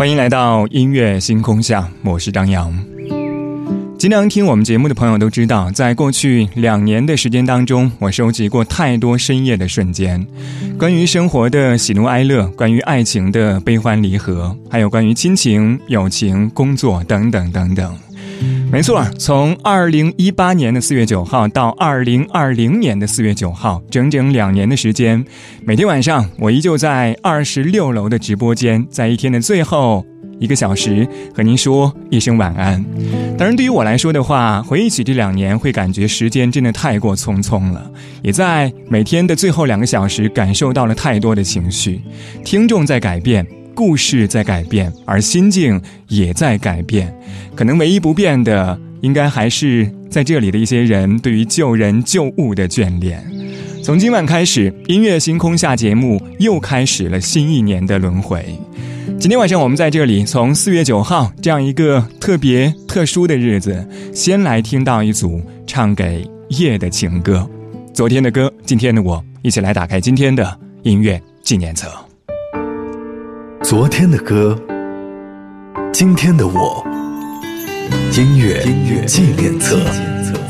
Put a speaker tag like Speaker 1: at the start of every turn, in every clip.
Speaker 1: 欢迎来到音乐星空下，我是张扬。经常听我们节目的朋友都知道，在过去两年的时间当中，我收集过太多深夜的瞬间，关于生活的喜怒哀乐，关于爱情的悲欢离合，还有关于亲情、友情、工作等等等等。没错，从二零一八年的四月九号到二零二零年的四月九号，整整两年的时间，每天晚上我依旧在二十六楼的直播间，在一天的最后一个小时和您说一声晚安。当然，对于我来说的话，回忆起这两年，会感觉时间真的太过匆匆了，也在每天的最后两个小时感受到了太多的情绪。听众在改变。故事在改变，而心境也在改变。可能唯一不变的，应该还是在这里的一些人对于旧人旧物的眷恋。从今晚开始，音乐星空下节目又开始了新一年的轮回。今天晚上我们在这里，从四月九号这样一个特别特殊的日子，先来听到一组唱给夜的情歌。昨天的歌，今天的我，一起来打开今天的音乐纪念册。
Speaker 2: 昨天的歌今天的我音乐音乐纪念册
Speaker 3: 纪念册。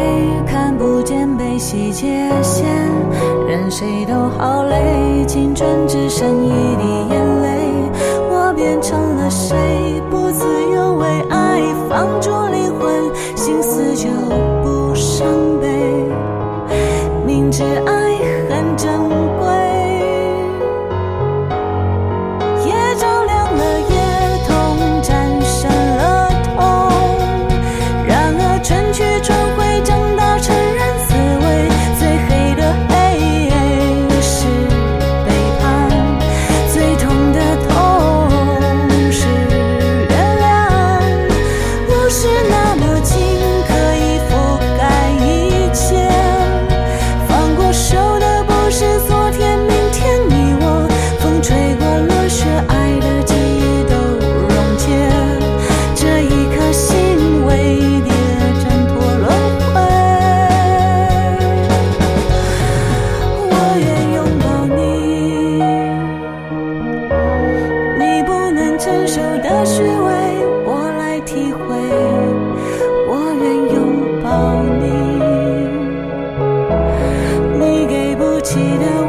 Speaker 2: 泪看不见悲喜界限，任谁都好累，青春只剩一滴眼泪，我变成了谁不自。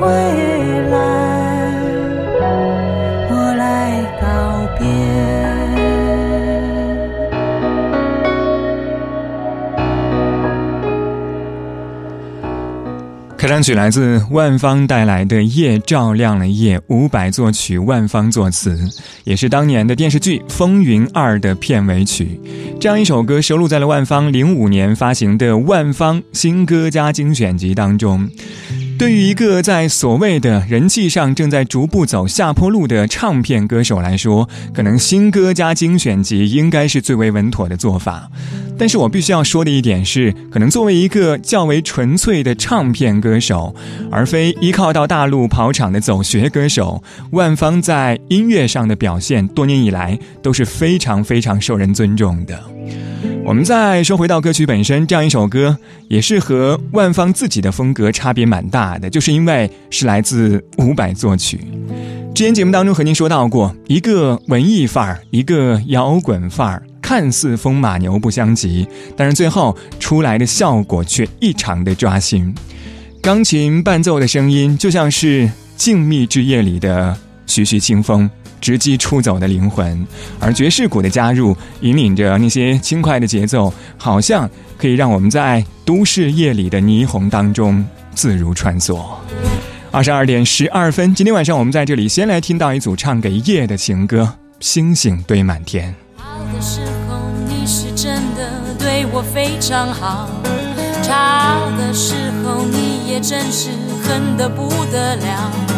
Speaker 2: 未来我来告别
Speaker 1: 开场曲来自万方带来的夜照亮了夜五百作曲万方作词也是当年的电视剧风云二的片尾曲。这样一首歌收录在了万方零五年发行的万方新歌加精选集当中。对于一个在所谓的人气上正在逐步走下坡路的唱片歌手来说，可能新歌加精选集应该是最为稳妥的做法。但是我必须要说的一点是，可能作为一个较为纯粹的唱片歌手，而非依靠到大陆跑场的走学歌手，万芳在音乐上的表现，多年以来都是非常非常受人尊重的。我们再说回到歌曲本身，这样一首歌也是和万芳自己的风格差别蛮大的，就是因为是来自伍佰作曲。之前节目当中和您说到过，一个文艺范儿，一个摇滚范儿，看似风马牛不相及，但是最后出来的效果却异常的抓心。钢琴伴奏的声音就像是静谧之夜里的徐徐清风。直击出走的灵魂，而爵士鼓的加入，引领着那些轻快的节奏，好像可以让我们在都市夜里的霓虹当中自如穿梭。二十二点十二分，今天晚上我们在这里先来听到一组唱给夜的情歌，《星星堆满天》。
Speaker 4: 好的时候你是真的对我非常好，吵的时候你也真是恨得不得了。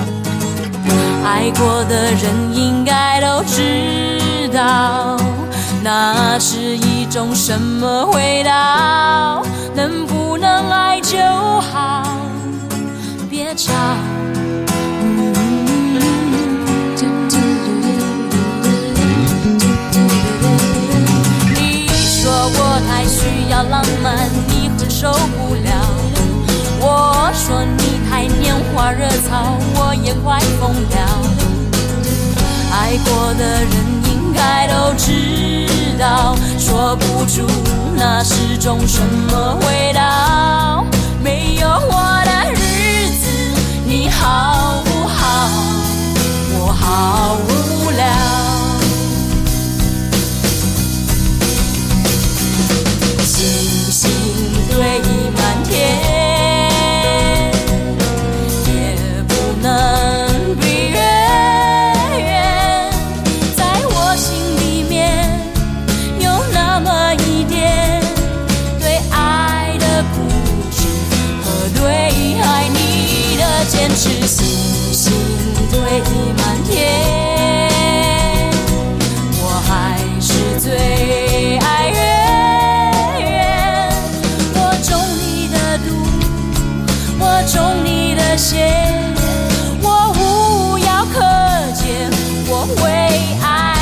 Speaker 4: 爱过的人应该都知道，那是一种什么味道？能不能爱就好，别吵。你说我太需要浪漫，你会受不了。我说你太拈花惹草，我也快疯了。过的人应该都知道，说不出那是种什么味道。没有我的日子，你好不好？我好
Speaker 2: 昨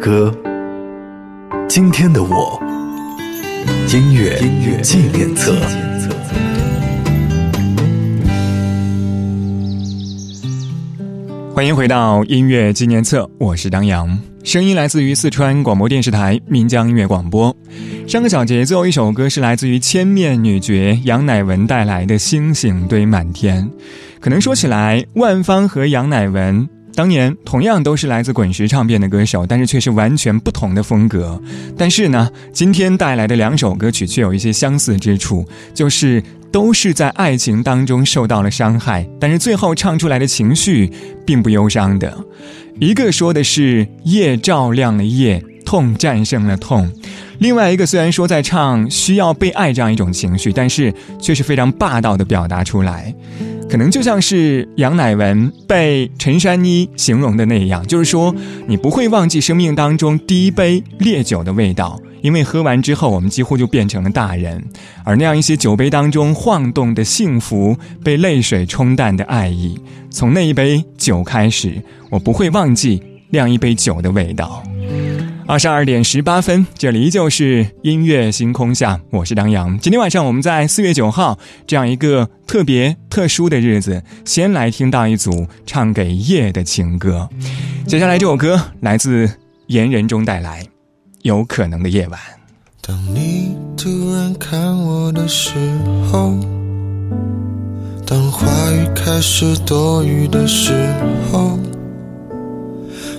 Speaker 2: 歌，今天的我，音乐音乐纪念册。
Speaker 1: 欢迎回到音乐纪念册，我是张扬。声音来自于四川广播电视台岷江音乐广播。上个小节最后一首歌是来自于千面女角杨乃文带来的《星星堆满天》。可能说起来，万芳和杨乃文。当年同样都是来自滚石唱片的歌手，但是却是完全不同的风格。但是呢，今天带来的两首歌曲却有一些相似之处，就是都是在爱情当中受到了伤害，但是最后唱出来的情绪并不忧伤的。一个说的是夜照亮了夜，痛战胜了痛；另外一个虽然说在唱需要被爱这样一种情绪，但是却是非常霸道的表达出来。可能就像是杨乃文被陈珊妮形容的那样，就是说你不会忘记生命当中第一杯烈酒的味道，因为喝完之后我们几乎就变成了大人，而那样一些酒杯当中晃动的幸福，被泪水冲淡的爱意，从那一杯酒开始，我不会忘记酿一杯酒的味道。二十二点十八分，这里依旧是音乐星空下，我是张扬。今天晚上我们在四月九号这样一个特别特殊的日子，先来听到一组唱给夜的情歌。接下来这首歌来自言人中带来《有可能的夜晚》。
Speaker 5: 当你突然看我的时候，当话语开始多余的时候。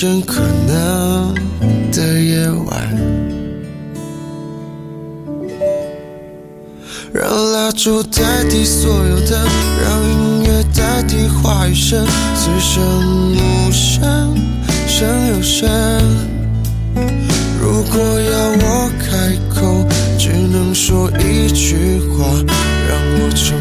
Speaker 5: 无限可能的夜晚，让蜡烛代替所有的，让音乐代替话语声，此生无声胜有声。如果要我开口，只能说一句话，让我成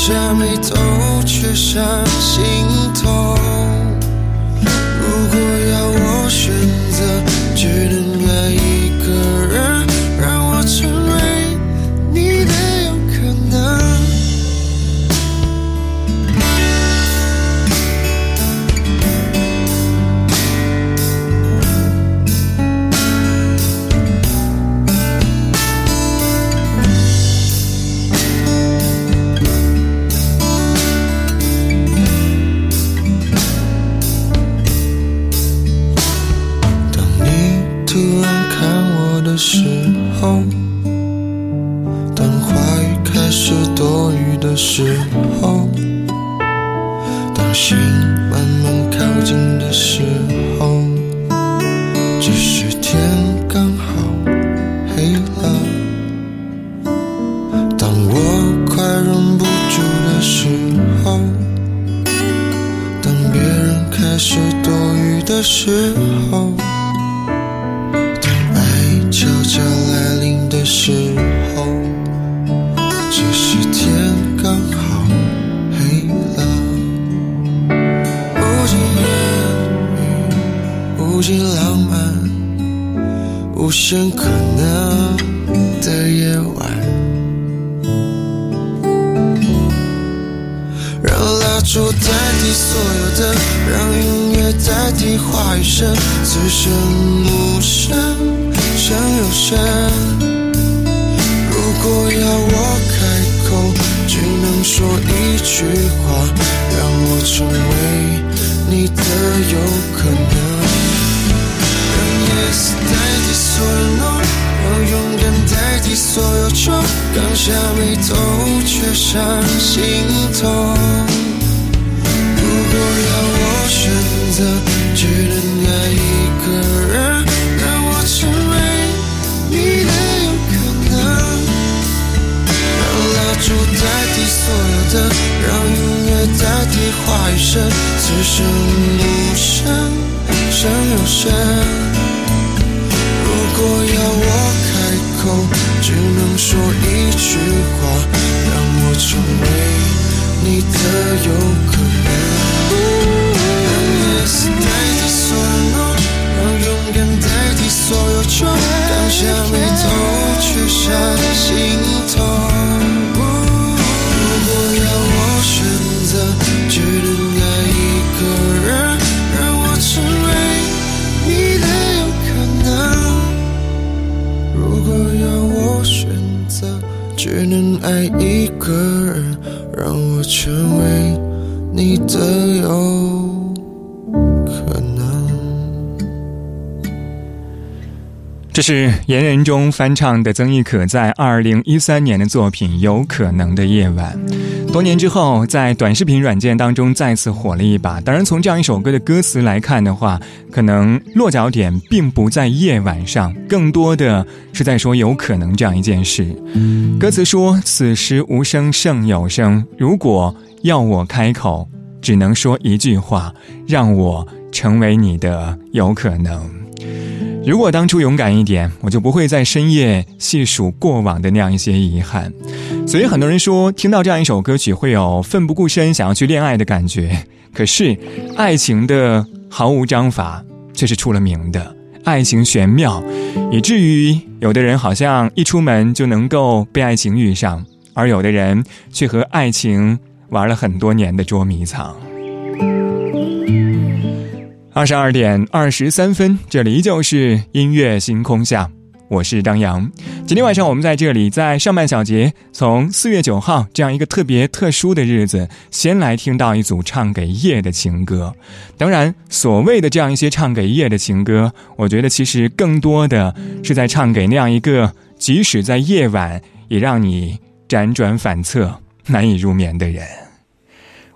Speaker 5: 刚下眉头却上心头。如果要我选是替话语声，此生无声胜有声。如果要我开口，只能说一句话，让我成为你的有可能。让 yes 代替所有 no，让勇敢代替所有穷，刚下眉头却上心头。如果要我选择，只能爱一个人，让我成为你的有可能。让蜡烛代替所有的，让音乐代替话语声，此生无声像有山。如果要我开口，只能说一句话，让我成为你的有可能。想回头却上心头如果要我选择只能爱一个人让我成为你的有可能如果要我选择只能爱一个人让我成为你的有
Speaker 1: 这是言人中翻唱的曾轶可在二零一三年的作品《有可能的夜晚》。多年之后，在短视频软件当中再次火了一把。当然，从这样一首歌的歌词来看的话，可能落脚点并不在夜晚上，更多的是在说有可能这样一件事。歌词说：“此时无声胜有声，如果要我开口，只能说一句话，让我成为你的有可能。”如果当初勇敢一点，我就不会在深夜细数过往的那样一些遗憾。所以很多人说，听到这样一首歌曲会有奋不顾身想要去恋爱的感觉。可是，爱情的毫无章法却是出了名的。爱情玄妙，以至于有的人好像一出门就能够被爱情遇上，而有的人却和爱情玩了很多年的捉迷藏。二十二点二十三分，这里依旧是音乐星空下，我是张扬。今天晚上我们在这里，在上半小节，从四月九号这样一个特别特殊的日子，先来听到一组唱给夜的情歌。当然，所谓的这样一些唱给夜的情歌，我觉得其实更多的是在唱给那样一个即使在夜晚也让你辗转反侧、难以入眠的人。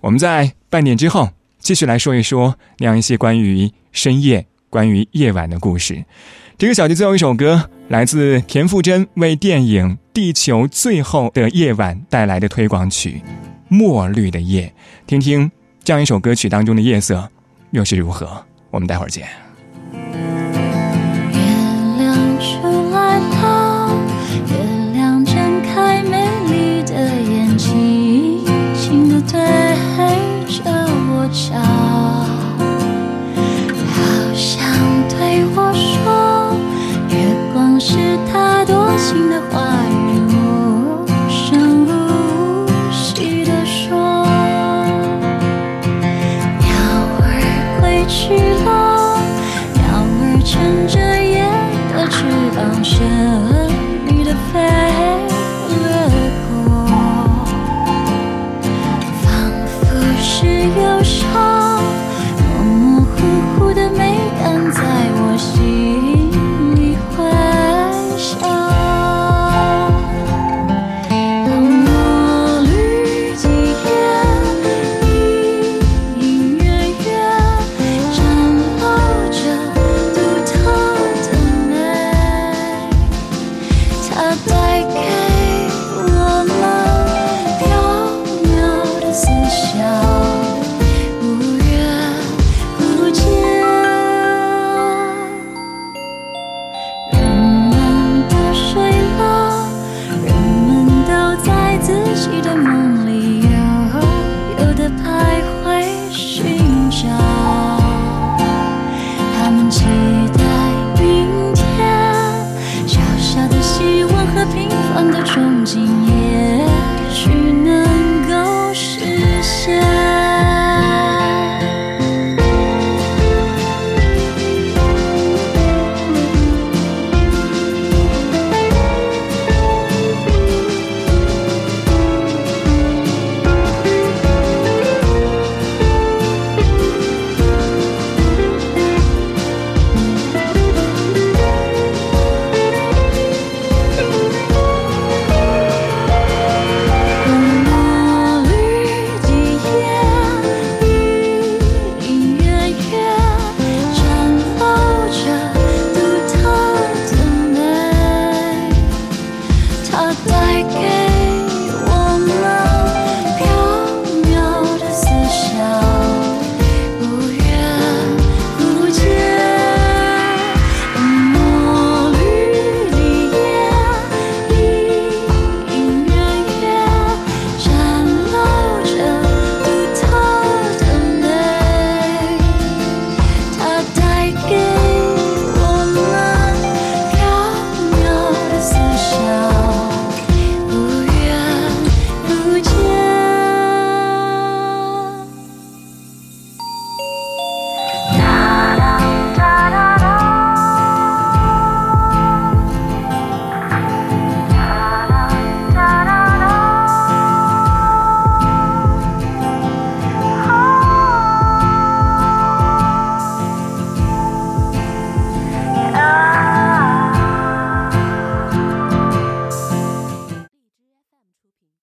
Speaker 1: 我们在半点之后。继续来说一说那样一些关于深夜、关于夜晚的故事。这个小节最后一首歌来自田馥甄为电影《地球最后的夜晚》带来的推广曲《墨绿的夜》，听听这样一首歌曲当中的夜色又是如何。我们待会儿见。